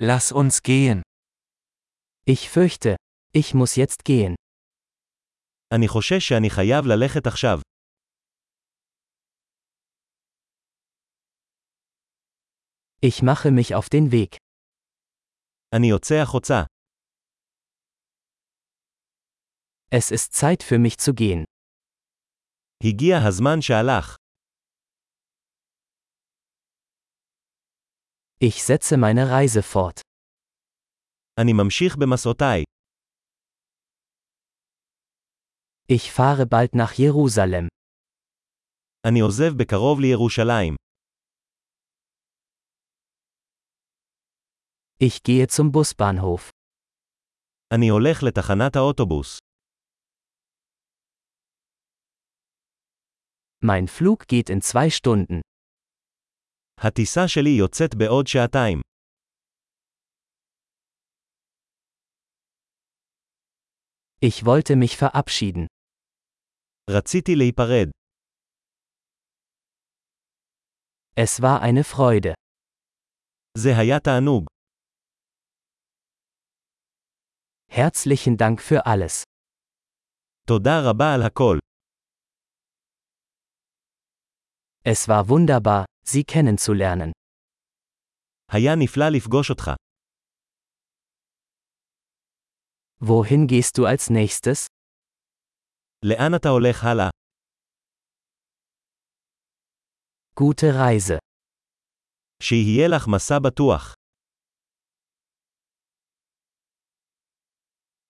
Lass uns gehen. Ich fürchte, ich muss jetzt gehen. אני חושש שאני חייב ללכת עכשיו. Ich mache mich auf den Weg. אני יוצא החוצה. Es ist Zeit für mich zu gehen. הגיע הזמן שהלך. Ich setze meine Reise fort. אני ממשיך במסעותיי. Ich fahre bald nach Jerusalem. אני עוזב בקרוב לירושלים. Ich gehe zum Busbahnhof. אני הולך לתחנת האוטובוס. Mein Flug geht in zwei Stunden. הטיסה שלי יוצאת בעוד שעתיים. Ich wollte mich verabschieden. רציתי להיפרד. Es war eine Freude. זה היה תענוג. Herzlichen Dank für alles. תודה רבה על הכל. Es war wunderbar, Sie kennenzulernen. היה נפלא לפגוש אותך. Wohin gehst du als nächstes? לאן אתה הולך הלאה? Gute Reise. שיהיה לך מסע בטוח.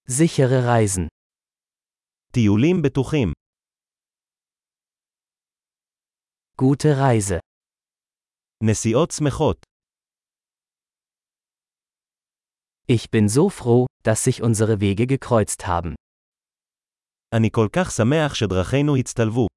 Sichere Reisen. טיולים בטוחים. Gute Reise. נסיעות שמחות. Ich bin so froh, dass sich unsere Wege gekreuzt haben. אני כל כך שמח שדרכינו הצטלבו.